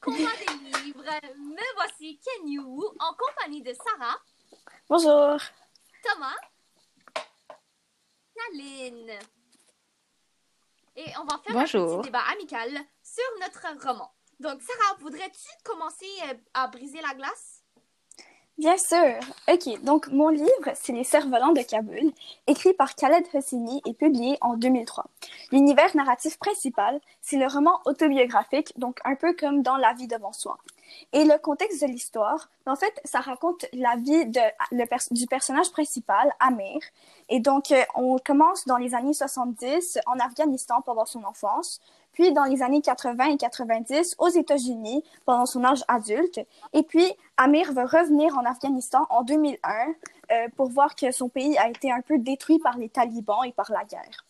combat des livres. Me voici Ken en compagnie de Sarah, Bonjour. Thomas, Naline. Et on va faire un petit débat amical sur notre roman. Donc, Sarah, voudrais-tu commencer euh, à briser la glace? Bien sûr. OK, donc mon livre, c'est Les Cerfs-Volants de Kaboul, écrit par Khaled Hosseini et publié en 2003. L'univers narratif principal, c'est le roman autobiographique, donc un peu comme dans La vie devant soi. Et le contexte de l'histoire, en fait, ça raconte la vie de, le du personnage principal, Amir. Et donc, euh, on commence dans les années 70 en Afghanistan pendant son enfance, puis dans les années 80 et 90 aux États-Unis pendant son âge adulte. Et puis, Amir veut revenir en Afghanistan en 2001 euh, pour voir que son pays a été un peu détruit par les talibans et par la guerre.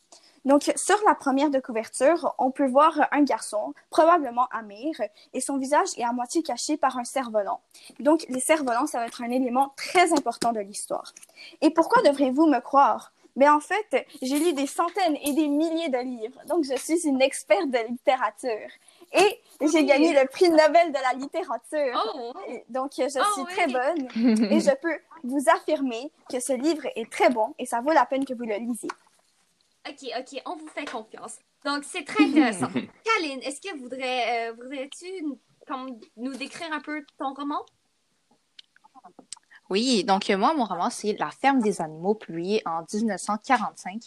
Donc, sur la première de couverture, on peut voir un garçon, probablement Amir, et son visage est à moitié caché par un cerf-volant. Donc, les cerfs-volants, ça va être un élément très important de l'histoire. Et pourquoi devriez-vous me croire? Mais en fait, j'ai lu des centaines et des milliers de livres, donc je suis une experte de littérature. Et j'ai Oui. gagné le prix Nobel de la littérature. Oh! Et Donc, je suis Ah oui. très bonne et je peux vous affirmer que ce livre est très bon et ça vaut la peine que vous le lisiez. Ok, ok, on vous fait confiance. Donc, c'est très intéressant. Kaline, est-ce que voudrais, euh, voudrais-tu comme, nous décrire un peu ton roman? Oui, donc euh, moi, mon roman, c'est La ferme des animaux, publié en 1945,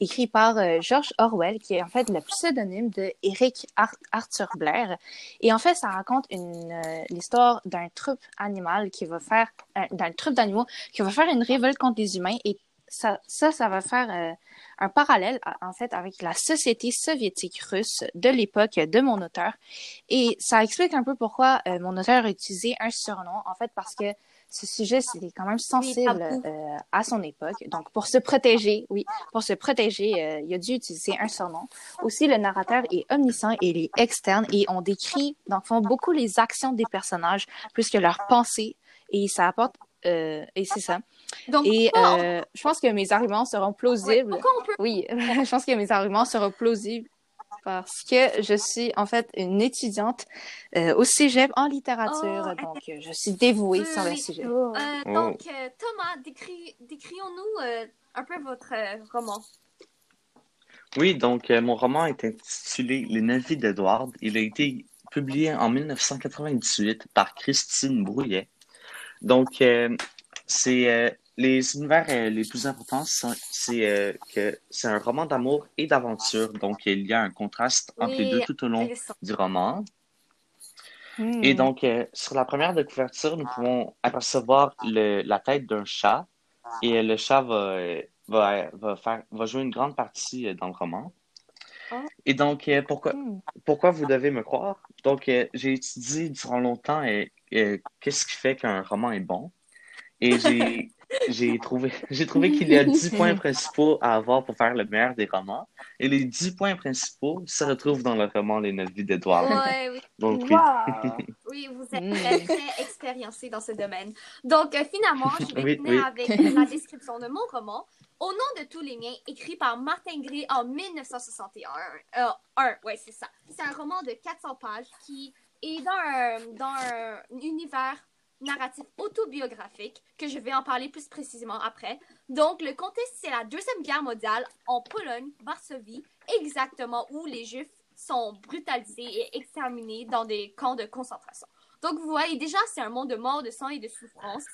écrit par euh, George Orwell, qui est en fait le pseudonyme de Eric Ar- Arthur Blair. Et en fait, ça raconte euh, l'histoire d'un troupe animal qui va faire, un- d'un troupe d'animaux qui va faire une révolte contre les humains. Et ça, ça, ça va faire un parallèle, en fait, avec la société soviétique russe de l'époque de mon auteur. Et ça explique un peu pourquoi mon auteur a utilisé un surnom, en fait, parce que ce sujet, c'était quand même sensible euh, à son époque. Donc, pour se protéger, oui, pour se protéger, euh, il a dû utiliser un surnom. Aussi, le narrateur est omniscient et il est externe et on décrit, dans le fond, beaucoup les actions des personnages plus que leurs pensées et ça apporte, euh, et c'est ça. Donc, Et je pense que mes arguments seront plausibles. Oui, je pense que mes arguments seront plausibles parce que je suis en fait une étudiante euh, au cégep en littérature, Oh, donc euh, je suis dévouée Oui, sur le sujet. Euh, Oh. Donc, euh, Thomas, décris, décrions-nous euh, un peu votre euh, roman. Oui, donc euh, mon roman est intitulé Les Neuf vies d'Edward. Il a été publié en 1998 par Christine Brouillet. Donc, euh, c'est euh, les univers euh, les plus importants, c'est euh, que c'est un roman d'amour et d'aventure. Donc, il y a un contraste entre les deux tout au long du roman. Hmm. Et donc, euh, sur la première de couverture, nous pouvons apercevoir le, la tête d'un chat. Et le chat va, va, va, faire, va jouer une grande partie dans le roman. Oh. Et donc, pourquoi, Hmm. pourquoi vous devez me croire? Donc, j'ai étudié durant longtemps qu'est-ce qui fait qu'un roman est bon. Et j'ai j'ai trouvé, j'ai trouvé qu'il y a 10 points principaux à avoir pour faire le meilleur des romans. Et les 10 points principaux se retrouvent dans le roman Les Neuf vies d'Edouard. Ouais, oui, Donc, oui. Wow! oui, vous êtes Mm. très, très expériencé dans ce domaine. Donc, euh, finalement, je vais Oui, finir oui. avec la description de mon roman. Au nom de tous les miens, écrit par Martin Gray en 1961. Euh, un, ouais, c'est ça. C'est un roman de 400 pages qui est dans un, dans un univers narratif autobiographique, que je vais en parler plus précisément après. Donc, le contexte, c'est la Deuxième Guerre mondiale en Pologne, Varsovie, exactement où les Juifs sont brutalisés et exterminés dans des camps de concentration. Donc, vous voyez, déjà, c'est un monde de mort, de sang et de souffrance.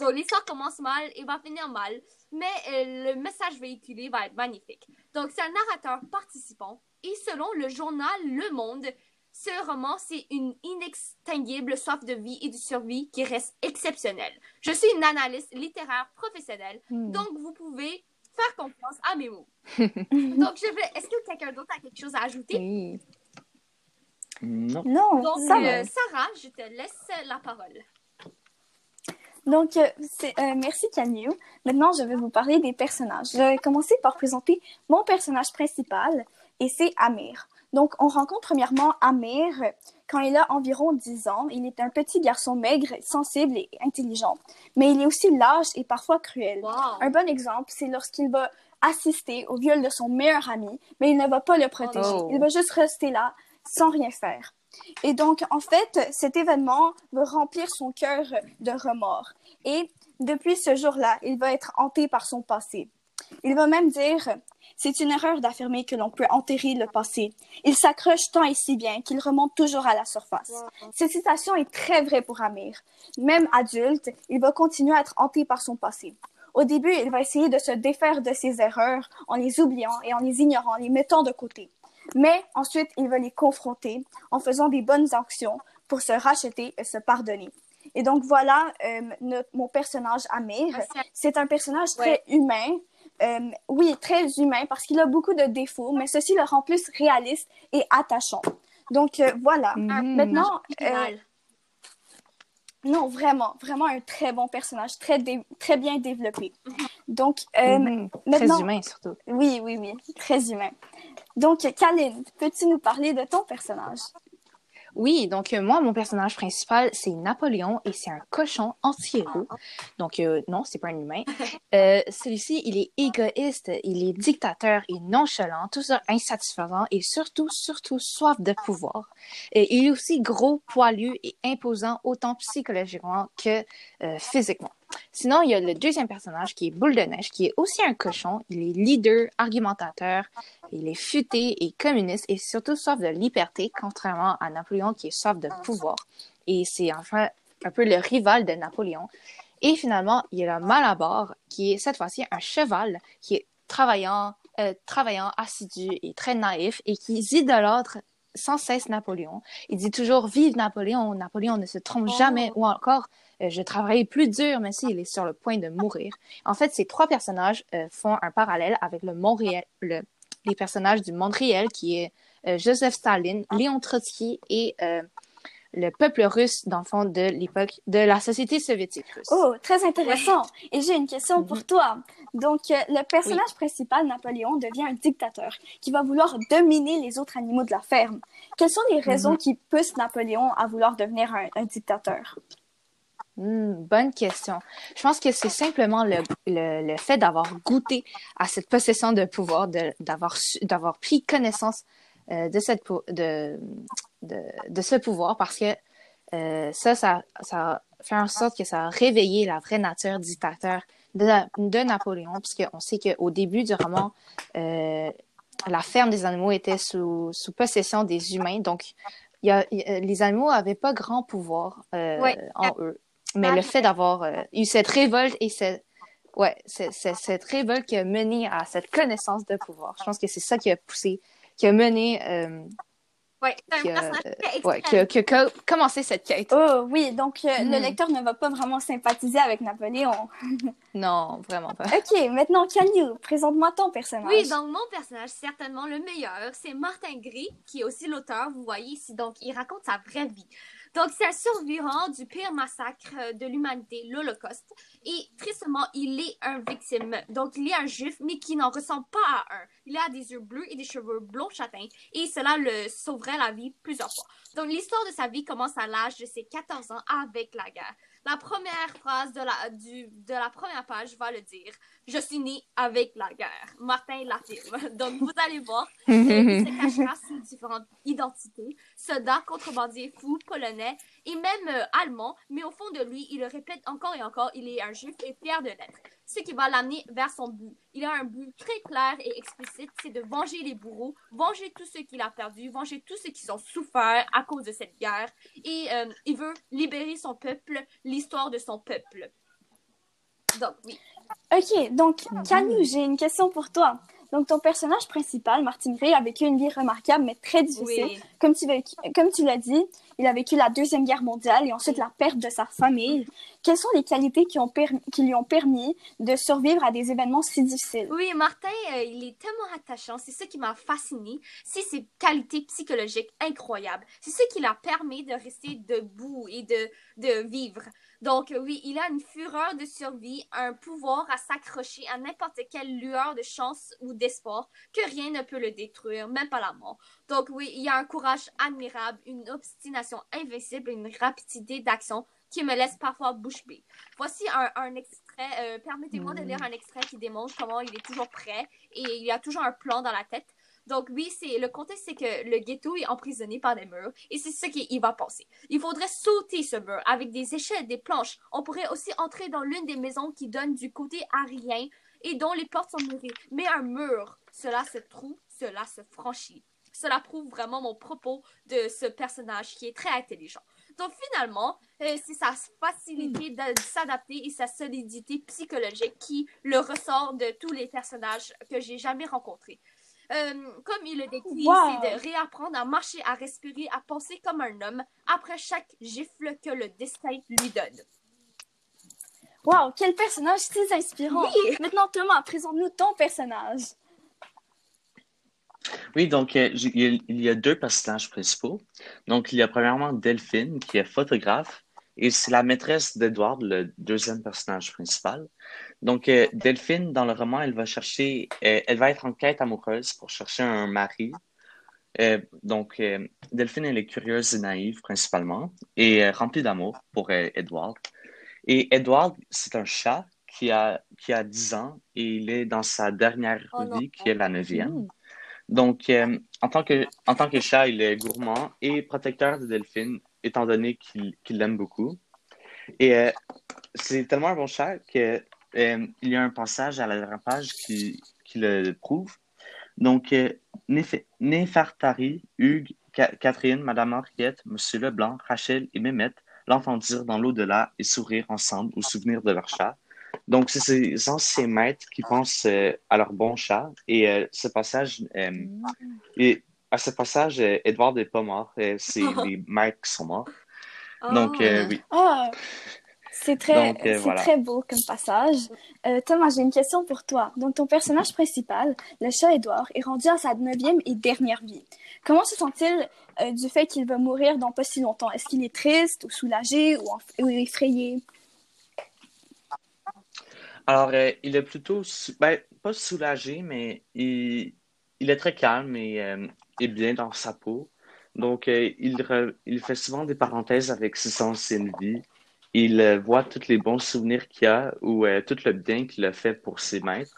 Donc, l'histoire commence mal et va finir mal, mais euh, le message véhiculé va être magnifique. Donc, c'est un narrateur participant et selon le journal Le Monde, ce roman, c'est une inextinguible soif de vie et de survie qui reste exceptionnelle. Je suis une analyste littéraire professionnelle, Hmm. donc vous pouvez faire confiance à mes mots. donc, je vais. Est-ce que quelqu'un d'autre a quelque chose à ajouter? Oui. Non. Non, Donc, ça euh, va. Sarah, je te laisse la parole. Donc, euh, c'est- euh, merci Camille. Maintenant, je vais vous parler des personnages. Je vais commencer par présenter mon personnage principal et c'est Amir. Donc, on rencontre premièrement Amir quand il a environ 10 ans. Il est un petit garçon maigre, sensible et intelligent, mais il est aussi lâche et parfois cruel. Wow! Un bon exemple, c'est lorsqu'il va assister au viol de son meilleur ami, mais il ne va pas le protéger. Oh. Il va juste rester là sans rien faire. Et donc, en fait, cet événement va remplir son cœur de remords. Et depuis ce jour-là, il va être hanté par son passé. Il va même dire c'est une erreur d'affirmer que l'on peut enterrer le passé. Il s'accroche tant et si bien qu'il remonte toujours à la surface. Cette citation est très vraie pour Amir. Même adulte, il va continuer à être hanté par son passé. Au début, il va essayer de se défaire de ses erreurs en les oubliant et en les ignorant, en les mettant de côté. Mais ensuite, il va les confronter en faisant des bonnes actions pour se racheter et se pardonner. Et donc voilà euh, mon personnage Amir. C'est un personnage très humain, euh, oui, très humain parce qu'il a beaucoup de défauts, mais ceci le rend plus réaliste et attachant. Donc euh, voilà. Mhm. Maintenant, euh, non, vraiment, vraiment un très bon personnage, très, très bien développé. Mhm. Donc, mhm. Très humain surtout. Oui, oui, oui, très humain. Donc, Kaline, peux-tu nous parler de ton personnage? Oui, donc euh, moi, mon personnage principal, c'est Napoléon et c'est un cochon anti-héros. Donc euh, non, c'est pas un humain. Euh, Celui-ci, il est égoïste, il est dictateur et nonchalant, toujours insatisfaisant et surtout, surtout soif de pouvoir. Et il est aussi gros, poilu et imposant autant psychologiquement que euh, physiquement. Sinon, il y a le deuxième personnage qui est Boule de Neige, qui est aussi un cochon. Il est leader, argumentateur, il est futé et communiste et surtout soif de liberté, contrairement à Napoléon qui est soif de pouvoir. Et c'est enfin un peu le rival de Napoléon. Et finalement, il y a le Malabar, qui est cette fois-ci un cheval qui est travaillant, euh, travaillant, assidu et très naïf et qui idolâtre sans cesse Napoléon. Il dit toujours Vive Napoléon, Napoléon ne se trompe jamais, ou encore je travaille plus dur, mais s'il est sur le point de mourir. En fait, ces trois personnages euh, font un parallèle avec le Montréal, le, les personnages du monde réel, qui est euh, Joseph Staline, Léon Trotsky et le peuple russe, dans le fond, de l'époque de la société soviétique russe. Oh, très intéressant. Et j'ai une question pour mhm. toi. Donc, le personnage principal, Napoléon, devient un dictateur qui va vouloir dominer les autres animaux de la ferme. Quelles sont les raisons mhm. qui poussent Napoléon à vouloir devenir un dictateur? Hmm, bonne question. Je pense que c'est simplement le, le, le fait d'avoir goûté à cette possession de pouvoir, d'avoir d'avoir pris connaissance euh, de, cette, de, de, de, ce pouvoir parce que euh, ça, ça, ça fait en sorte que ça a réveillé la vraie nature dictateur de, de Napoléon, puisqu'on sait qu'au début du roman, euh, la ferme des animaux était sous, sous possession des humains, donc il y a, les animaux n'avaient pas grand pouvoir euh, en eux. Mais le fait d'avoir euh, eu cette révolte et cette, ouais, cette révolte qui a mené à cette connaissance de pouvoir, je pense que c'est ça qui a poussé, qui a mené. Euh, ouais, qui a, ouais, qui, a, qui a, commencé cette quête. Oh oui, donc euh, le hmm. lecteur ne va pas vraiment sympathiser avec Napoléon. non, vraiment pas. Ok, maintenant Canyon, présente-moi ton personnage. Oui, donc mon personnage, certainement le meilleur, c'est Martin Gris, qui est aussi l'auteur, vous voyez ici. Donc, il raconte sa vraie vie. Donc, c'est un survivant du pire massacre euh, de l'humanité, l'Holocauste. Et tristement, il est un victime. Donc, il est un juif, mais qui n'en ressemble pas à un. Il a des yeux bleus et des cheveux blonds châtains. Et cela le sauverait la vie plusieurs fois. Donc, l'histoire de sa vie commence à l'âge de ses 14 ans avec la guerre. La première phrase de la, du, de la première page va le dire. Je suis né avec la guerre. Martin l'affirme. Donc, vous allez voir, il se cachera sous différentes identités. Soldat, contrebandier, fou, polonais et même euh, allemand. Mais au fond de lui, il le répète encore et encore, il est un juif et fier de l'être ce qui va l'amener vers son but. Il a un but très clair et explicite, c'est de venger les bourreaux, venger tous ceux qu'il a perdus, venger tous ceux qui ont souffert à cause de cette guerre. Et euh, il veut libérer son peuple, l'histoire de son peuple. Donc, oui. Ok, donc, Camille, j'ai une question pour toi. Donc, ton personnage principal, Martin Gray, a vécu une vie remarquable, mais très difficile. Comme tu, comme tu l'as dit, il a vécu la Deuxième Guerre mondiale et ensuite la perte de sa famille. Quelles sont les qualités qui, ont qui lui ont permis de survivre à des événements si difficiles? Oui, Martin, euh, il est tellement attachant. C'est ce qui m'a fasciné. C'est ses qualités psychologiques incroyables. C'est ce qui l'a permis de rester debout et de, de vivre. Donc oui, il a une fureur de survie, un pouvoir à s'accrocher à n'importe quelle lueur de chance ou d'espoir, que rien ne peut le détruire, même pas la mort. Donc oui, il a un courage admirable, une obstination invincible, une rapidité d'action qui me laisse parfois bouche bée. Voici un, extrait, euh, permettez-moi de lire un extrait qui démontre comment il est toujours prêt et il a toujours un plan dans la tête. Donc oui, c'est le contexte, c'est que le ghetto est emprisonné par des murs et c'est ce qu'il va passer. Il faudrait sauter ce mur avec des échelles, des planches. On pourrait aussi entrer dans l'une des maisons qui donne du côté arrière et dont les portes sont murées. Mais un mur, cela se trouve, cela se franchit. Cela prouve vraiment mon propos de ce personnage qui est très intelligent. Donc finalement, euh, c'est sa facilité de s'adapter et sa solidité psychologique qui le ressort de tous les personnages que j'ai jamais rencontrés. Euh, comme il le décrit, Wow. c'est de réapprendre à marcher, à respirer, à penser comme un homme après chaque gifle que le destin lui donne. Wow, quel personnage très inspirant. Oui. Maintenant, Thomas, présente-nous ton personnage. Oui, donc euh, j'ai- il y, a, il y a deux personnages principaux. Donc, il y a premièrement Delphine, qui est photographe, et c'est la maîtresse d'Edward, le deuxième personnage principal. Donc, euh, Delphine, dans le roman, elle va chercher, euh, elle va être en quête amoureuse pour chercher un mari. Euh, donc, Delphine, elle est curieuse et naïve principalement, et remplie d'amour pour Edward. Et Edward, c'est un chat qui a, qui a 10 ans, et il est dans sa dernière Oh non. vie, qui est la neuvième. Mm. Donc, en tant que, en tant que chat, il est gourmand et protecteur de Delphine, étant donné qu'il l'aime beaucoup. Et c'est tellement un bon chat que euh, il y a un passage à la dernière page qui, qui le prouve. Donc, euh, Néf- Néfertari, Hugues, Ca- Catherine, Madame Henriette, Monsieur Leblanc, Rachel et Mémette l'entendirent dans l'au-delà et sourire ensemble au souvenir de leur chat. Donc, c'est ces anciens maîtres qui pensent euh, à leur bon chat. Et euh, ce passage, euh, et à ce passage, Edward n'est pas mort. C'est les maîtres qui sont morts. Donc, Ah. euh, oui. Ah, c'est très, Donc, euh, voilà. très beau comme passage. Euh, Thomas, j'ai une question pour toi. Donc, ton personnage principal, le chat Édouard, est rendu à sa neuvième et dernière vie. Comment se sent-il euh, du fait qu'il va mourir dans pas si longtemps? Est-ce qu'il est triste ou soulagé ou, effrayé? Alors, il est plutôt, sou- ben, pas soulagé, mais il, il est très calme et, et bien dans sa peau. Donc, il, re- il fait souvent des parenthèses avec ses anciennes vies. Il euh, voit tous les bons souvenirs qu'il a ou euh, tout le bien qu'il a fait pour ses maîtres.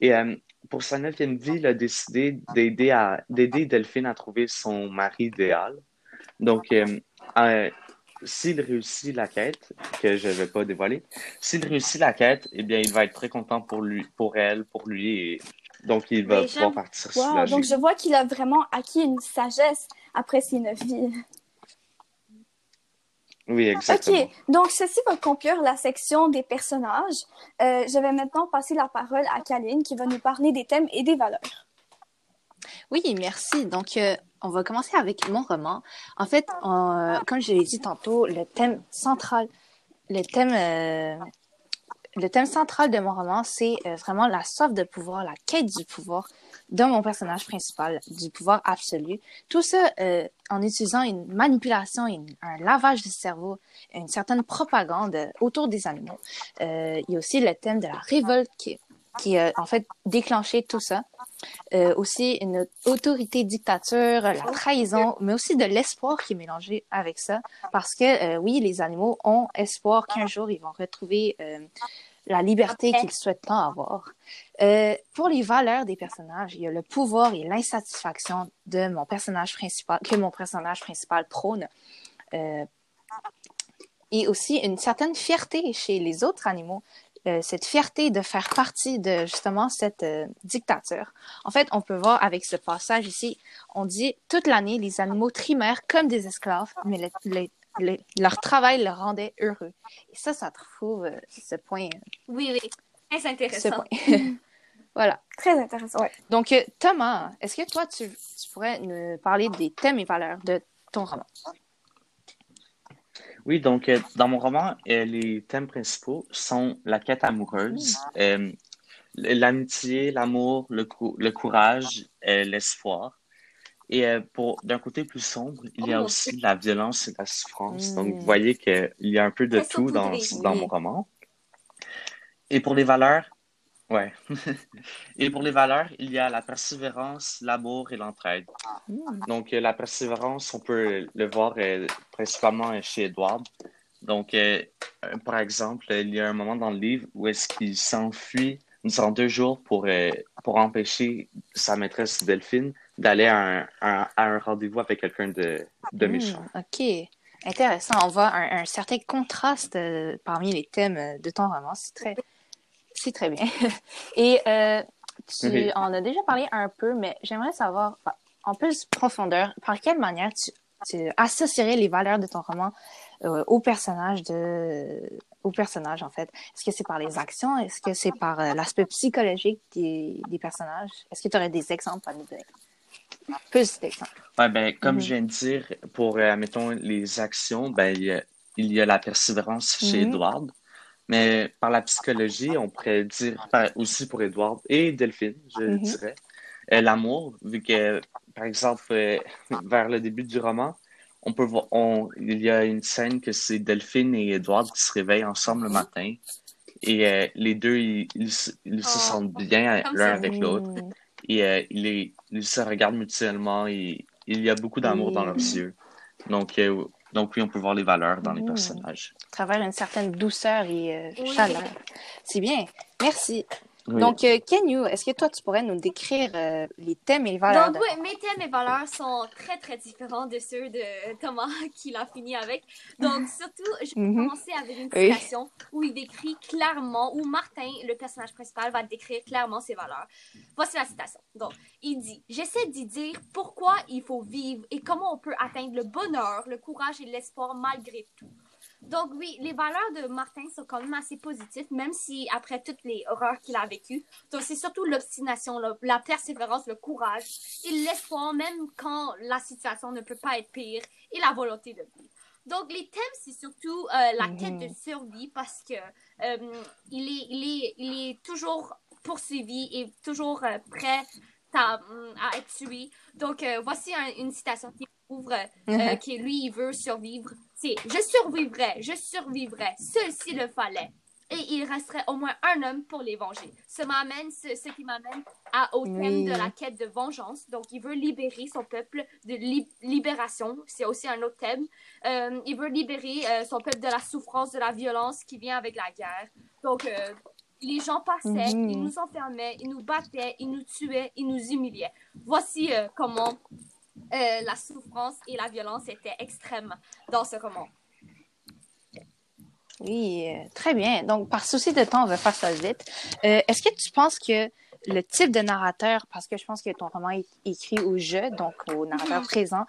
Et euh, pour sa neuvième vie, il a décidé d'aider à, d'aider Delphine à trouver son mari idéal. Donc, euh, s'il réussit la quête, que je ne vais pas dévoiler, s'il réussit la quête, eh bien, il va être très content pour lui, pour elle, pour lui, et donc il va pouvoir partir Wow, soulagé. donc je vois qu'il a vraiment acquis une sagesse après ses neuf vies. Oui, exactement. Ok, donc ceci va conclure la section des personnages. Euh, je vais maintenant passer la parole à Kaline qui va nous parler des thèmes et des valeurs. Oui, merci. Donc, euh, on va commencer avec mon roman. En fait, euh, comme je l'ai dit tantôt, le thème central, le thème, euh, le thème central de mon roman, c'est euh, vraiment la soif de pouvoir, la quête du pouvoir de mon personnage principal, du pouvoir absolu. Tout ça euh, en utilisant une manipulation, un lavage du cerveau, une certaine propagande autour des animaux. Euh, il y a aussi le thème de la révolte qui, qui a en fait déclenché tout ça. Euh, aussi une autorité dictature, la trahison, mais aussi de l'espoir qui est mélangé avec ça. Parce que euh, oui, les animaux ont espoir qu'un jour ils vont retrouver euh, la liberté qu'ils souhaitent tant avoir. Pour les valeurs des personnages, il y a le pouvoir et l'insatisfaction de mon personnage principal, que mon personnage principal prône. Et aussi une certaine fierté chez les autres animaux, euh, cette fierté de faire partie de justement cette euh, dictature. En fait, on peut voir avec ce passage ici, on dit toute l'année, les animaux trimèrent comme des esclaves, mais le- le- le- leur travail leur rendait heureux. Et ça, ça trouve euh, ce point. Oui, oui. Très Ce intéressant. point. voilà. Très intéressant. Ouais. Donc, Thomas, est-ce que toi, tu, tu pourrais nous parler des thèmes et valeurs de ton roman? Oui, donc euh, dans mon roman, euh, les thèmes principaux sont la quête amoureuse, euh, l'amitié, l'amour, le, cou- le courage, l'espoir. Et pour d'un côté plus sombre, il y a Oh, aussi la violence et la souffrance. Donc, vous voyez qu'il y a un peu de tout dans, dans mon roman. Et pour les valeurs, ouais. Et pour les valeurs, il y a la persévérance, l'amour et l'entraide. Hmm. Donc, euh, la persévérance, on peut le voir euh, principalement chez Edward. Donc, euh, par exemple, il y a un moment dans le livre où est-ce qu'il s'enfuit durant deux jours pour, pour empêcher sa maîtresse Delphine d'aller à un, un rendez-vous avec quelqu'un de, de méchant. Hmm, OK. Intéressant. On voit un, un certain contraste euh, parmi les thèmes de ton roman. C'est très, très bien. Et euh, tu en as déjà parlé un peu, mais j'aimerais savoir en plus profondeur, par quelle manière tu, tu associerais les valeurs de ton roman euh, au personnage de au personnage en fait? Est-ce que c'est par les actions? Est-ce que c'est par euh, l'aspect psychologique des, des personnages? Est-ce que tu aurais des exemples à nous donner plus d'exemples. Ouais, ben comme je viens de dire pour euh, mettons les actions ben il y a, il y a la persévérance chez Edward mais par la psychologie on pourrait dire aussi pour Edward et Delphine je dirais l'amour vu que par exemple vers le début du roman on peut voir, on, il y a une scène que c'est Delphine et Edward qui se réveillent ensemble le matin. Et euh, les deux, ils, ils, se oh, sentent bien l'un avec l'autre. Et euh, ils, ils, se regardent mutuellement et il y a beaucoup d'amour dans leurs yeux. Donc, euh, donc oui, on peut voir les valeurs dans les personnages. À travers une certaine douceur et chaleur. C'est bien. Merci. Donc, euh, Kenyu, est-ce que toi, tu pourrais nous décrire euh, les thèmes et les valeurs? Donc, oui, mes thèmes et valeurs sont très, très différents de ceux de Thomas qui l'a fini avec. Donc, surtout, je vais mhm. commencer avec une citation où il décrit clairement, où Martin, le personnage principal, va décrire clairement ses valeurs. Voici la citation. Donc, il dit J'essaie d'y dire pourquoi il faut vivre et comment on peut atteindre le bonheur, le courage et l'espoir malgré tout. Donc oui, les valeurs de Martin sont quand même assez positives, même si après toutes les horreurs qu'il a vécues. Donc c'est surtout l'obstination, la, persévérance, le courage et l'espoir, même quand la situation ne peut pas être pire, et la volonté de vivre. Donc les thèmes, c'est surtout euh, la quête de survie parce que euh, il, est, il, est, il est toujours poursuivi et toujours euh, prêt à, à, être tué. Donc voici une citation qui ouvre, mhm. qui lui, il veut survivre je survivrai, je survivrai, s'il le fallait. Et il resterait au moins un homme pour les venger. Ce, m'amène, ce, qui m'amène au thème de la quête de vengeance. Donc, il veut libérer son peuple de libération. C'est aussi un autre thème. Euh, il veut libérer euh, son peuple de la souffrance, de la violence qui vient avec la guerre. Donc, euh, les gens passaient, ils mhm. nous enfermaient, ils nous battaient, ils nous tuaient, ils nous humiliaient. Voici comment euh, la souffrance et la violence étaient extrêmes dans ce roman. Oui, euh, très bien. Donc, par souci de temps, on va faire ça vite. Euh, est-ce que tu penses que le type de narrateur, parce que je pense que ton roman est écrit au jeu, donc au narrateur mhm. présent,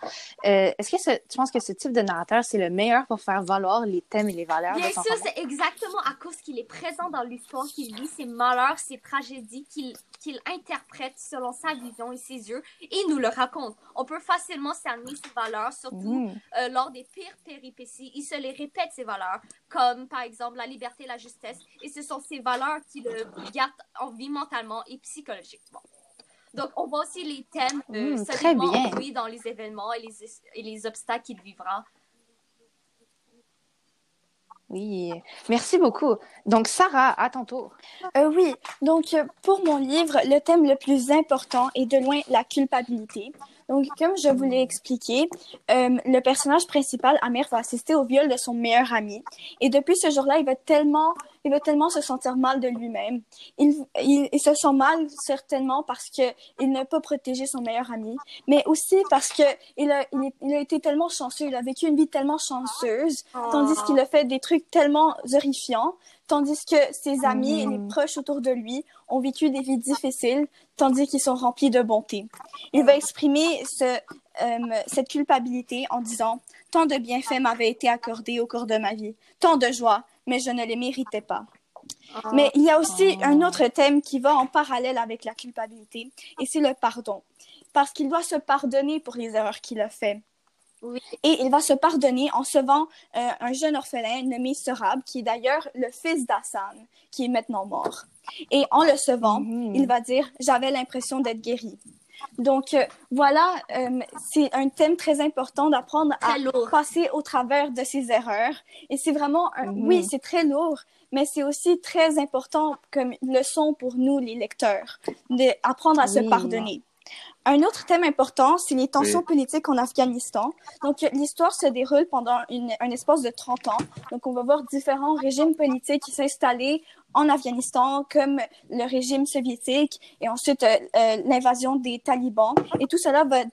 euh, est-ce que tu penses que ce type de narrateur, c'est le meilleur pour faire valoir les thèmes et les valeurs Bien de ton sûr, c'est exactement à cause qu'il est présent dans l'histoire, qu'il vit ses malheurs, ses tragédies, qu'il qu'il interprète selon sa vision et ses yeux et nous le raconte. On peut facilement cerner ses valeurs, surtout mhm. euh, lors des pires péripéties. Il se les répète, ces valeurs, comme par exemple la liberté, la justesse, et ce sont ces valeurs qui le gardent en vie mentalement et psychologiquement. Donc, on voit aussi les thèmes de mmh, très bien. Oui, dans les événements et les, et les obstacles qu'il vivra. Oui, merci beaucoup. Donc, Sarah, à ton tour. Euh, oui, donc euh, pour mon livre, le thème le plus important est de loin la culpabilité. Donc, comme je vous l'ai expliqué, euh, le personnage principal, Amir, va assister au viol de son meilleur ami. Et depuis ce jour-là, il va tellement, il va tellement se sentir mal de lui-même. Il, il, il, se sent mal certainement parce que il n'a pas protégé son meilleur ami, mais aussi parce que il a, il, il, a été tellement chanceux, il a vécu une vie tellement chanceuse, tandis qu'il a fait des trucs tellement horrifiants tandis que ses amis et les mm. proches autour de lui ont vécu des vies difficiles, tandis qu'ils sont remplis de bonté. Il va exprimer ce, euh, cette culpabilité en disant Tant de bienfaits m'avaient été accordés au cours de ma vie, tant de joie, mais je ne les méritais pas. Mais il y a aussi un autre thème qui va en parallèle avec la culpabilité, et c'est le pardon, parce qu'il doit se pardonner pour les erreurs qu'il a faites. Et il va se pardonner en sauvant euh, un jeune orphelin nommé Sorab, qui est d'ailleurs le fils d'Hassan, qui est maintenant mort. Et en le sauvant, mhm. il va dire J'avais l'impression d'être guéri. Donc euh, voilà, euh, c'est un thème très important d'apprendre à passer au travers de ses erreurs. Et c'est vraiment, un... Mhm. oui, c'est très lourd, mais c'est aussi très important comme leçon pour nous, les lecteurs, d'apprendre à se pardonner. Un autre thème important, c'est les tensions politiques en Afghanistan. Donc, l'histoire se déroule pendant une, un espace de 30 ans. Donc, on va voir différents régimes politiques qui s'installer en Afghanistan, comme le régime soviétique, et ensuite euh, euh, l'invasion des talibans. Et tout cela va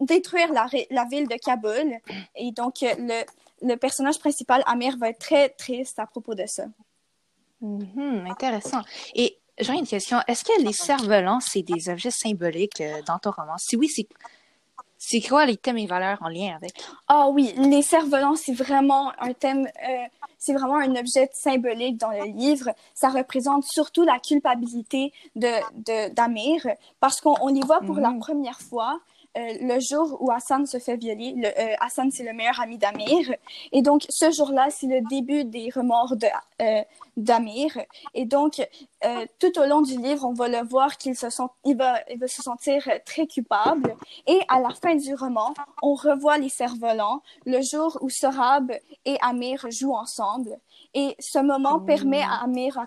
détruire la, la, ville de Kaboul. Et donc, euh, le, le, personnage principal, Amir, va être très triste à propos de ça. Mm-hmm, intéressant. Et j'ai une question. Est-ce que les cerfs-volants, c'est des objets symboliques euh, dans ton roman? Si oui, c'est c'est quoi les thèmes et valeurs en lien avec? Ah oui, les cerfs-volants, c'est vraiment un thème, euh, c'est vraiment un objet symbolique dans le livre. Ça représente surtout la culpabilité de d'Amir parce qu'on les voit pour la mm. première fois. Euh, le jour où Hassan se fait violer. Le, Hassan, c'est le meilleur ami d'Amir. Et donc, ce jour-là, c'est le début des remords de, d'Amir. Et donc, euh, tout au long du livre, on va le voir qu'il se sent, il va, il va se sentir très coupable. Et à la fin du roman, on revoit les cerfs-volants, le jour où Sorab et Amir jouent ensemble. Et ce moment permet à Amir à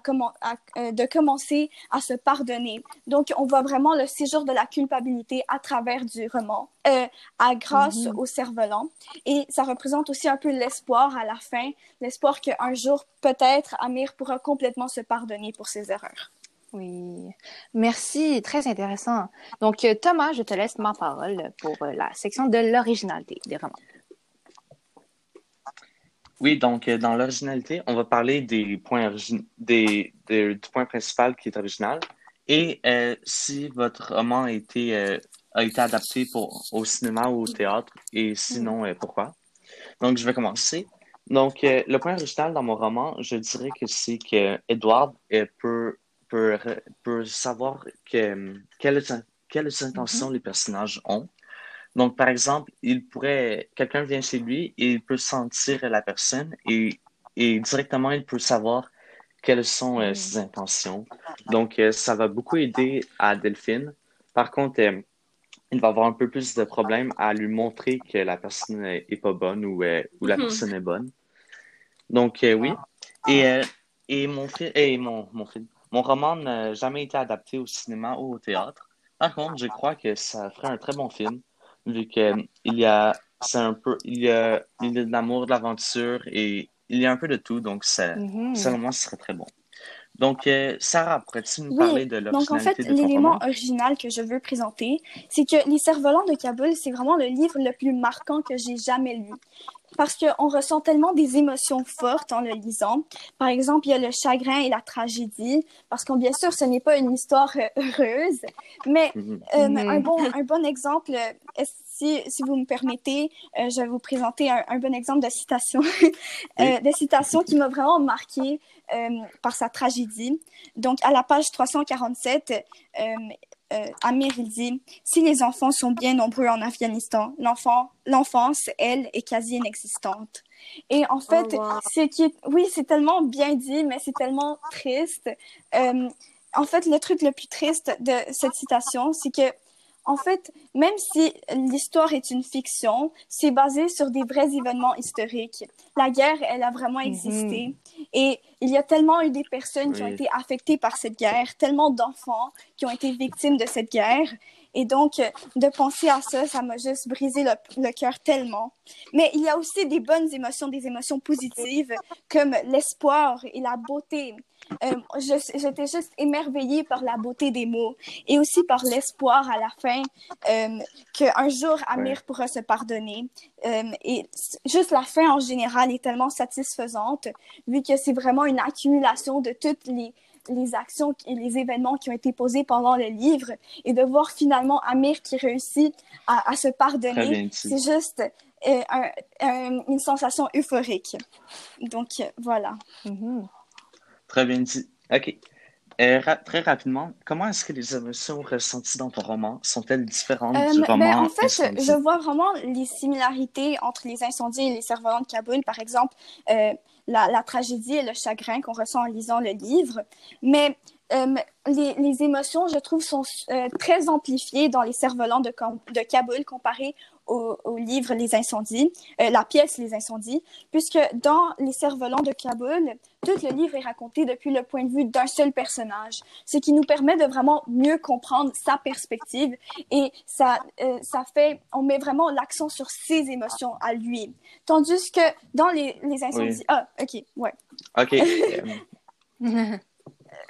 euh, de commencer à se pardonner. Donc, on voit vraiment le séjour de la culpabilité à travers du euh, à grâce mm-hmm. au cerf-volant. Et ça représente aussi un peu l'espoir à la fin, l'espoir qu'un jour, peut-être, Amir pourra complètement se pardonner pour ses erreurs. Oui, merci, très intéressant. Donc, euh, Thomas, je te laisse ma parole pour la section de l'originalité des romans. Oui, donc euh, dans l'originalité, on va parler des points des, du point principal qui est original et euh, si votre roman a été, euh, a été adapté pour, au cinéma ou au théâtre et sinon pourquoi? Donc je vais commencer. Donc le point original dans mon roman, je dirais que c'est que Edward peut, peut, peut savoir que, quelles, quelles intentions mm-hmm. les personnages ont donc, par exemple, il pourrait, quelqu'un vient chez lui et il peut sentir la personne et, et directement il peut savoir quelles sont euh, ses intentions. Donc, euh, ça va beaucoup aider à Delphine. Par contre, euh, il va avoir un peu plus de problèmes à lui montrer que la personne est pas bonne ou, ou la mhm. personne est bonne. Donc, oui. Et, et mon, et mon, mon, film, mon roman n'a jamais été adapté au cinéma ou au théâtre. Par contre, je crois que ça ferait un très bon film vu qu'il y a, c'est un peu, il y a, il y a de l'amour, de l'aventure et il y a un peu de tout, donc ça, mm-hmm. selon moi, ce serait très bon. Donc, euh, Sarah, pourrais-tu nous parler de l'originalité Donc, en fait, l'élément original que je veux présenter, c'est que Les Cerfs-Volants de Kaboul, c'est vraiment le livre le plus marquant que j'ai jamais lu parce qu'on ressent tellement des émotions fortes en le lisant. Par exemple, il y a le chagrin et la tragédie, parce que bien sûr, ce n'est pas une histoire euh, heureuse, mais mhm. euh, mhm. un, bon, un bon exemple, euh, si, si vous me permettez, je vais vous présenter un, bon exemple de citation, de citation qui m'a vraiment marqué par sa tragédie. Donc, à la page 347, euh, Amir, il dit Si les enfants sont bien nombreux en Afghanistan, l'enfance, elle, est quasi inexistante. Et en fait, oh, qui oui, c'est tellement bien dit, mais c'est tellement triste. Euh, en fait, le truc le plus triste de cette citation, c'est que en fait, même si l'histoire est une fiction, c'est basé sur des vrais événements historiques. La guerre, elle a vraiment mhm. existé. Et il y a tellement eu des personnes qui ont été affectées par cette guerre, tellement d'enfants qui ont été victimes de cette guerre. Et donc, de penser à ça, ça m'a juste brisé le, le cœur tellement. Mais il y a aussi des bonnes émotions, des émotions positives, comme l'espoir et la beauté. Euh, j'étais juste émerveillée par la beauté des mots et aussi par l'espoir à la fin euh, qu'un jour Amir pourra se pardonner. Euh, et juste la fin en général est tellement satisfaisante vu que c'est vraiment une accumulation de toutes les, les actions et les événements qui ont été posés pendant le livre et de voir finalement Amir qui réussit à, à se pardonner, c'est juste une sensation euphorique. Donc voilà. Mm-hmm. Très bien dit. OK. Euh, très rapidement, comment est-ce que les émotions ressenties dans ton roman sont-elles différentes du euh, roman En fait, je vois vraiment les similarités entre les incendies et les cerfs-volants de Kaboul. Par exemple, euh, la, tragédie et le chagrin qu'on ressent en lisant le livre. Mais les, les, émotions, je trouve, sont très amplifiées dans les cerfs-volants de, de Kaboul comparé au, au livre Les Incendies, euh, la pièce Les Incendies, puisque dans Les Cerfs-Volants de Kaboul, tout le livre est raconté depuis le point de vue d'un seul personnage, ce qui nous permet de vraiment mieux comprendre sa perspective et ça, euh, ça fait, on met vraiment l'accent sur ses émotions à lui. Tandis que dans Les, les Incendies, Oui. ah, ok, ouais, OK. euh,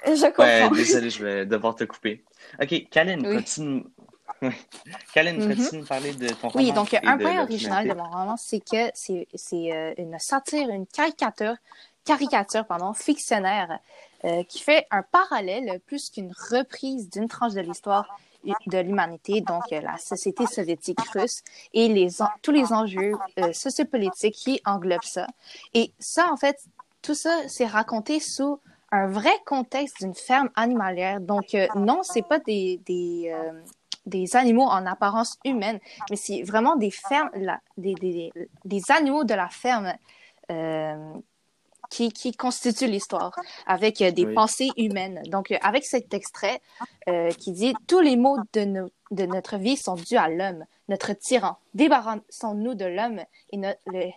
je comprends. ouais, désolé, je vais devoir te couper. OK, Kalin, Oui. continue. Kalin, Mhm. de parler de ton roman. Oui, donc un point original de mon roman, c'est que c'est euh, une satire, une caricature, caricature pardon, fictionnaire euh, qui fait un parallèle plus qu'une reprise d'une tranche de l'histoire de l'humanité, donc euh, la société soviétique russe et les tous les enjeux euh, sociopolitiques qui englobent ça. Et ça, en fait, tout ça, c'est raconté sous un vrai contexte d'une ferme animalière. Donc, euh, non, c'est pas des, des, euh, des animaux en apparence humaine, mais c'est vraiment des fermes, la- des, des, des animaux de la ferme euh, qui, qui constituent l'histoire, avec euh, des Oui. pensées humaines. Donc, euh, avec cet extrait euh, qui dit « Tous les maux de, notre vie sont dus à l'homme, notre tyran. Débarrassons-nous de l'homme et, no- le-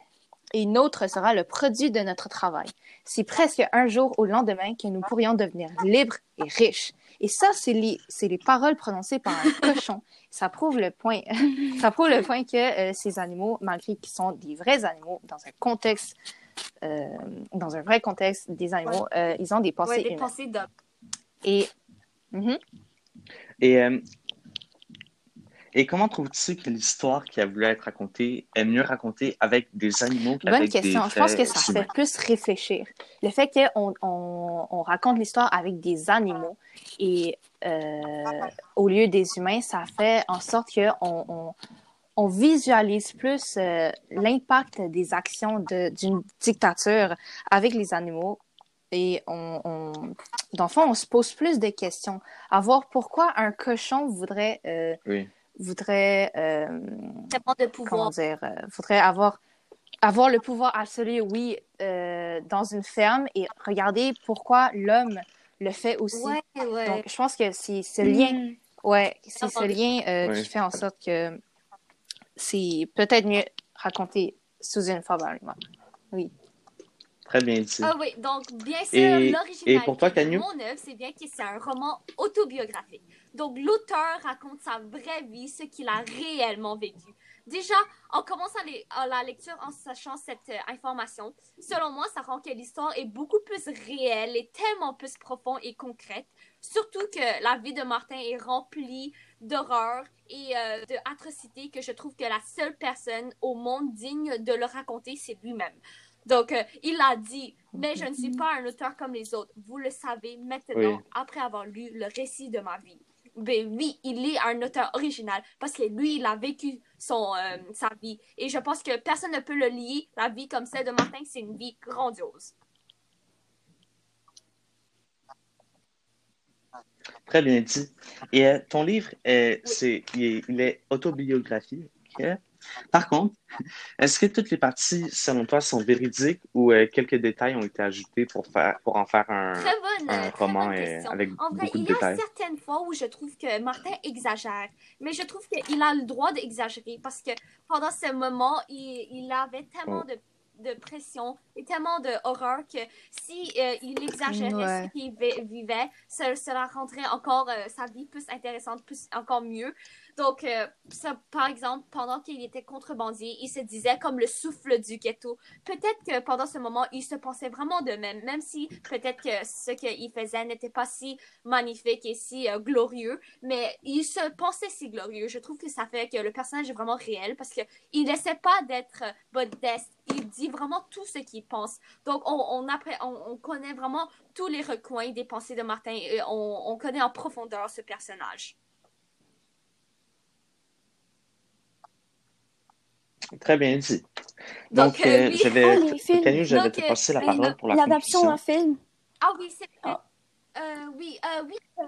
et nôtre sera le produit de notre travail. C'est presque un jour au lendemain que nous pourrions devenir libres et riches. » Et ça, c'est les, c'est les paroles prononcées par un cochon. Ça prouve le point, ça prouve le point que euh, ces animaux, malgré qu'ils sont des vrais animaux, dans un contexte, euh, dans un vrai contexte des animaux, euh, ils ont des pensées Ouais, des humaines. pensées d'homme. Et Mhm. Et, euh, et comment trouves-tu que l'histoire qui a voulu être racontée est mieux racontée avec des animaux Bonne qu'avec question. des Je pense que ça humains? fait plus réfléchir. Le fait qu'on on, on raconte l'histoire avec des animaux et euh, au lieu des humains, ça fait en sorte qu'on on, on visualise plus euh, l'impact des actions de- d'une dictature avec les animaux. Et on, on, dans le fond, on se pose plus de questions. À voir pourquoi un cochon voudrait, euh, Oui. Voudrait euh, Tellement de comment pouvoir. dire, euh, faudrait avoir, avoir le pouvoir absolu, oui, euh, dans une ferme et regarder pourquoi l'homme le fait aussi. Ouais, ouais. Donc, je pense que c'est ce lien, Mm. ouais, c'est ce lien euh, Ouais. qui fait en sorte que c'est peut-être mieux raconté sous une forme. Oui. Très bien dit. Ah oui, donc bien sûr, Et- l'originalité et pour toi, mon œuvre, c'est bien que c'est un roman autobiographique. Donc l'auteur raconte sa vraie vie, ce qu'il a réellement vécu. Déjà, en commençant les- à la lecture en sachant cette euh, information, selon moi, ça rend que l'histoire est beaucoup plus réelle et tellement plus profonde et concrète. Surtout que la vie de Martin est remplie d'horreur et euh, d'atrocités que je trouve que la seule personne au monde digne de le raconter, c'est lui-même. Donc, euh, il a dit, mais je ne suis pas un auteur comme les autres. Vous le savez maintenant, Oui. après avoir lu le récit de ma vie. Ben oui, il est un auteur original parce que lui, il a vécu son, euh, sa vie. Et je pense que personne ne peut le lier. La vie comme celle de Martin, c'est une vie grandiose. Très bien dit. Et euh, ton livre, euh, c'est, il, est, il est autobiographique. Par contre, est-ce que toutes les parties, selon toi, sont véridiques ou euh, quelques détails ont été ajoutés pour, faire, pour en faire un, Très bonne, un très roman bonne euh, avec En vrai, beaucoup de il y a détails? certaines fois où je trouve que Martin exagère, mais je trouve qu'il a le droit d'exagérer parce que pendant ce moment, il, il avait tellement Oh. de, de pression et tellement de horreur que si euh, il exagérait Ouais. ce qu'il vi- vivait, ça- cela rendrait encore euh, sa vie plus intéressante, plus encore mieux. Donc, euh, par exemple, pendant qu'il était contrebandier, il se disait comme le souffle du ghetto. Peut-être que pendant ce moment, il se pensait vraiment de même, même si peut-être que ce qu'il faisait n'était pas si magnifique et si euh, glorieux, mais il se pensait si glorieux. Je trouve que ça fait que le personnage est vraiment réel parce que il n'essaie pas d'être euh, modeste. Il dit vraiment tout ce qu'il pense. Donc, on, on, connaît vraiment tous les recoins des pensées de Martin et on connaît en profondeur ce personnage. Très bien dit. Donc, Donc, euh, euh, oui. je vais, Ah, les films. Canu, je vais te euh, passer la oui, parole pour la L'adaptation en film. Ah oui, c'est. Ah. Euh, oui, euh, oui. euh,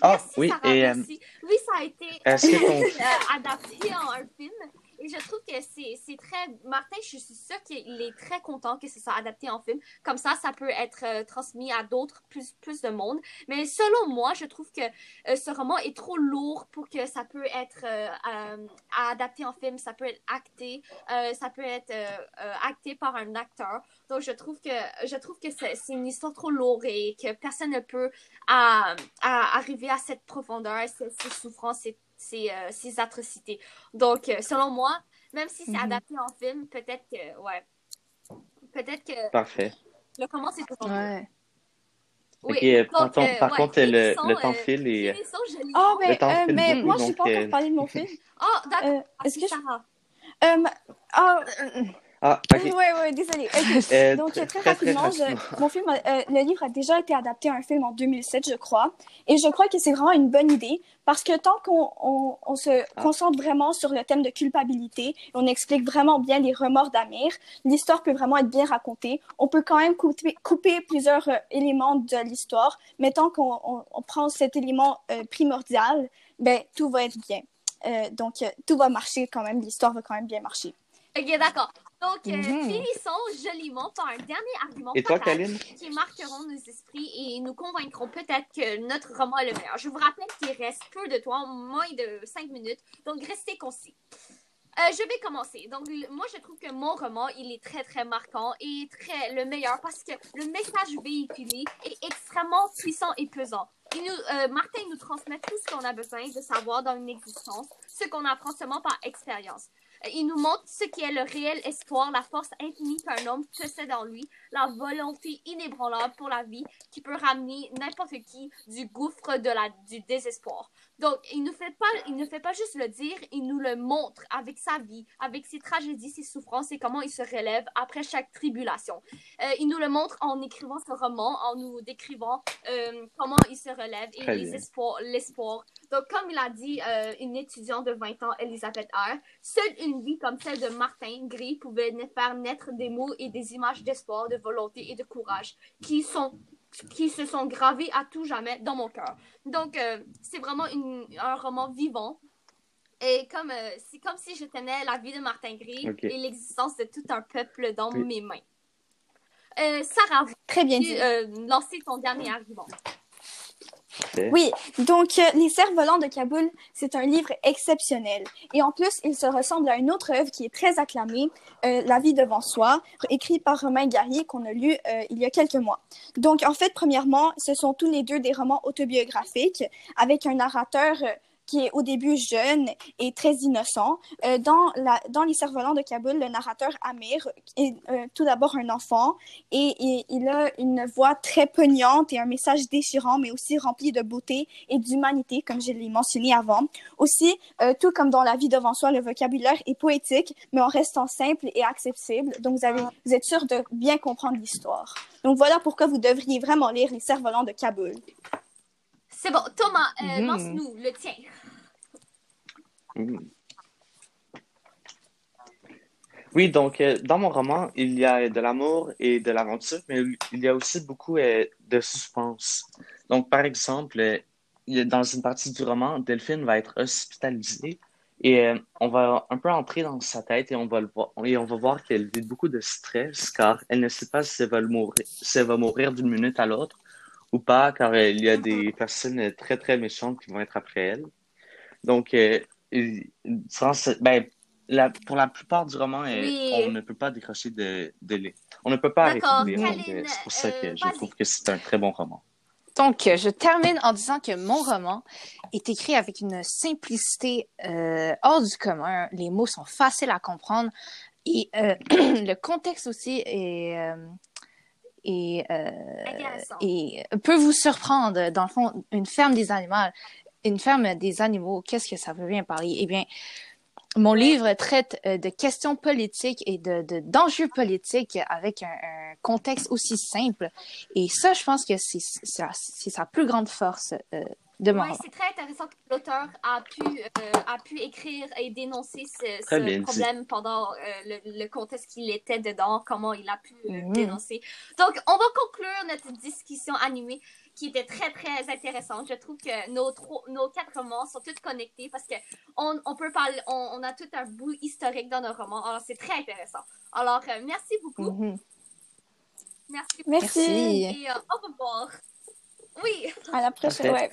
Ah, merci, oui, Sarah, et euh, merci. Oui, ça a été est-ce que ton- euh, adapté en un film. Je trouve que c'est très. Martin, je suis sûre qu'il est très content que ce soit adapté en film. Comme ça, ça peut être euh, transmis à d'autres, plus, plus de monde. Mais selon moi, je trouve que euh, ce roman est trop lourd pour que ça peut être euh, adapté en film. Ça peut être acté. ça peut être acté par un acteur. Donc, je trouve que, que c'est une histoire trop lourde et que personne ne peut à, arriver à cette profondeur, ces, ces souffrances, ces euh, ces, atrocités. Donc, euh, selon moi, même si c'est mhm. adapté en film, peut-être que, ouais, peut-être que... Parfait. Le comment c'est toujours ouais. Oui, par, par contre, le, le, temps file et... Oh, mais, euh, mais moi, je ne pas encore parlé de mon film. Oh, d'accord. Est-ce que je... oh, ah, Oui, oui, désolé. Euh, Donc, très, rapidement, mon film, euh, le livre a déjà été adapté à un film en 2007, je crois. Et je crois que c'est vraiment une bonne idée parce que tant qu'on on, on se ah. concentre vraiment sur le thème de culpabilité, on explique vraiment bien les remords d'Amir, l'histoire peut vraiment être bien racontée. On peut quand même couper, couper plusieurs euh, éléments de l'histoire, mais tant qu'on on, prend cet élément primordial, ben, tout va être bien. donc, tout va marcher quand même, l'histoire va quand même bien marcher. Ok, d'accord. Donc, euh, mhm. finissons joliment par un dernier argument et qui marqueront nos esprits et nous convaincront peut-être que notre roman est le meilleur. Je vous rappelle qu'il reste peu de temps, moins de cinq minutes, donc restez concis. Euh, je vais commencer. Donc, moi, je trouve que mon roman, il est très, très marquant et très le meilleur parce que le message véhiculé est extrêmement puissant et pesant. nous, euh, Martin nous transmet tout ce qu'on a besoin de savoir dans une existence, ce qu'on apprend seulement par expérience. Il nous montre ce qui est le réel espoir, la force infinie qu'un homme possède en lui, la volonté inébranlable pour la vie qui peut ramener n'importe qui du gouffre du désespoir. Donc, il ne, fait pas, il ne fait pas juste le dire, il nous le montre avec sa vie, avec ses tragédies, ses souffrances et comment il se relève après chaque tribulation. Euh, il nous le montre en écrivant ce roman, en nous décrivant euh, comment il se relève et l'espoir. Donc, comme il a dit euh, une étudiante de 20 ans, Elisabeth R., seule une vie comme celle de Martin Gris pouvait faire naître des mots et des images d'espoir, de volonté et de courage qui sont qui se sont gravés à tout jamais dans mon cœur. Donc, euh, c'est vraiment un roman vivant. Et comme, euh, c'est comme si je tenais la vie de Martin Gris et l'existence de tout un peuple dans mes mains. Euh, Sarah, très bien dit. lancer ton dernier argument. Oui, donc euh, Les cerfs-volants de Kaboul, c'est un livre exceptionnel. Et en plus, il se ressemble à une autre œuvre qui est très acclamée, euh, La vie devant soi, écrit par Romain Garrier, qu'on a lu euh, il y a quelques mois. Donc, en fait, premièrement, ce sont tous les deux des romans autobiographiques avec un narrateur qui est au début jeune et très innocent. Euh, dans, la, dans Les Cerfs-Volants de Kaboul, le narrateur Amir est euh, tout d'abord un enfant et, il a une voix très poignante et un message déchirant, mais aussi rempli de beauté et d'humanité, comme je l'ai mentionné avant. Aussi, euh, tout comme dans La vie devant soi, le vocabulaire est poétique, mais en restant simple et accessible. Donc, vous, vous êtes sûr de bien comprendre l'histoire. Donc, voilà pourquoi vous devriez vraiment lire Les Cerfs-Volants de Kaboul. C'est bon. Thomas, euh, mhm. lance-nous le tien. Mhm. Oui, donc euh, dans mon roman, il y a de l'amour et de l'aventure, mais il y a aussi beaucoup euh, de suspense. Donc, par exemple, dans une partie du roman, Delphine va être hospitalisée et on va un peu entrer dans sa tête et on va, le voir, et on va voir qu'elle vit beaucoup de stress car elle ne sait pas si va, mourir, si elle va mourir d'une minute à l'autre ou pas, car euh, il y a des personnes très, très méchantes qui vont être après elle. Donc, euh, ben, pour la plupart du roman, euh, on ne peut pas décrocher de, de On ne peut pas arrêter de lire. C'est pour ça que je trouve que c'est un très bon roman. Donc, je termine en disant que mon roman est écrit avec une simplicité hors du commun. Les mots sont faciles à comprendre et le contexte aussi est, et, euh, et peut vous surprendre. Dans le fond, une ferme des animaux, une ferme des animaux, qu'est-ce que ça veut bien parler? Eh bien, mon livre traite euh, de questions politiques et de, d'enjeux politiques avec un, contexte aussi simple. Et ça, je pense que c'est, c'est, sa plus grande force. Euh, c'est très intéressant que l'auteur a pu, euh, a pu écrire et dénoncer ce, problème pendant euh, le, contexte qu'il était dedans, comment il a pu euh, mhm. dénoncer. Donc, on va conclure notre discussion animée. qui était très, très intéressante. Je trouve que nos, trois, nos quatre romans sont tous connectés parce que on, on peut parler, on, on, a tout un bout historique dans nos romans. Alors, c'est très intéressant. Alors, euh, merci beaucoup. Mhm. Merci. Merci. Merci. Et euh, au revoir. Oui. À la prochaine. Ouais.